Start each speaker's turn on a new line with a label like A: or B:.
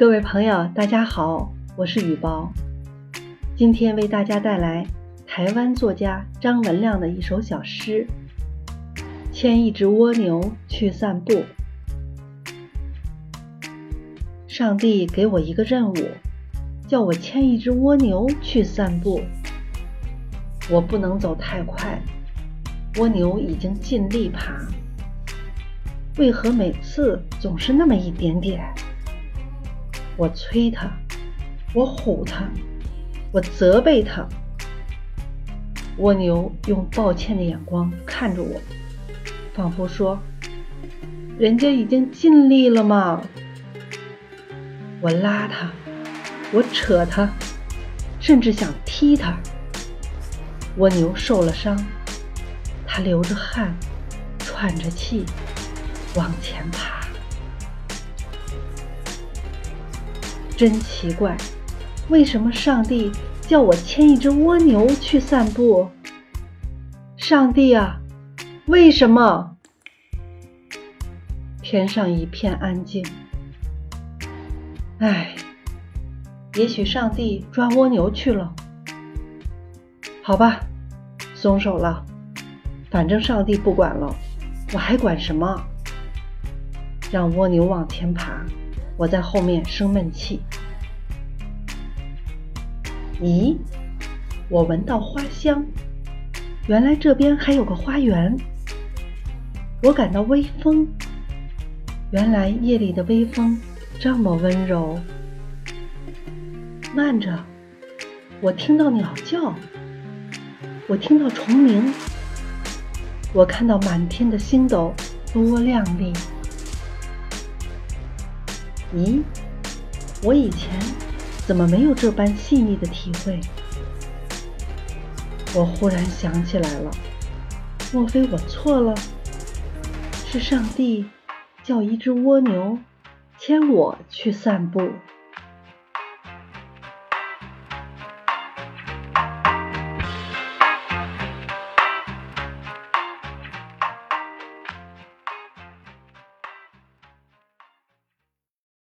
A: 各位朋友，大家好，我是雨宝，今天为大家带来台湾作家张文亮的一首小诗《牵一只蜗牛去散步》。上帝给我一个任务，叫我牵一只蜗牛去散步。我不能走太快，蜗牛已经尽力爬，为何每次总是那么一点点？我催他，我唬他，我责备他。蜗牛用抱歉的眼光看着我，仿佛说：“人家已经尽力了嘛。”我拉他，我扯他，甚至想踢他。蜗牛受了伤，它流着汗，喘着气，往前爬。真奇怪，为什么上帝叫我牵一只蜗牛去散步？上帝啊，为什么？天上一片安静。唉，也许上帝抓蜗牛去了。好吧，松手了。反正上帝不管了，我还管什么？让蜗牛往前爬。我在后面生闷气。咦，我闻到花香，原来这边还有个花园。我感到微风，原来夜里的微风这么温柔。慢着，我听到鸟叫，我听到虫鸣，我看到满天的星斗多亮丽。咦，我以前怎么没有这般细腻的体会？我忽然想起来了，莫非我错了？是上帝叫一只蜗牛牵我去散步。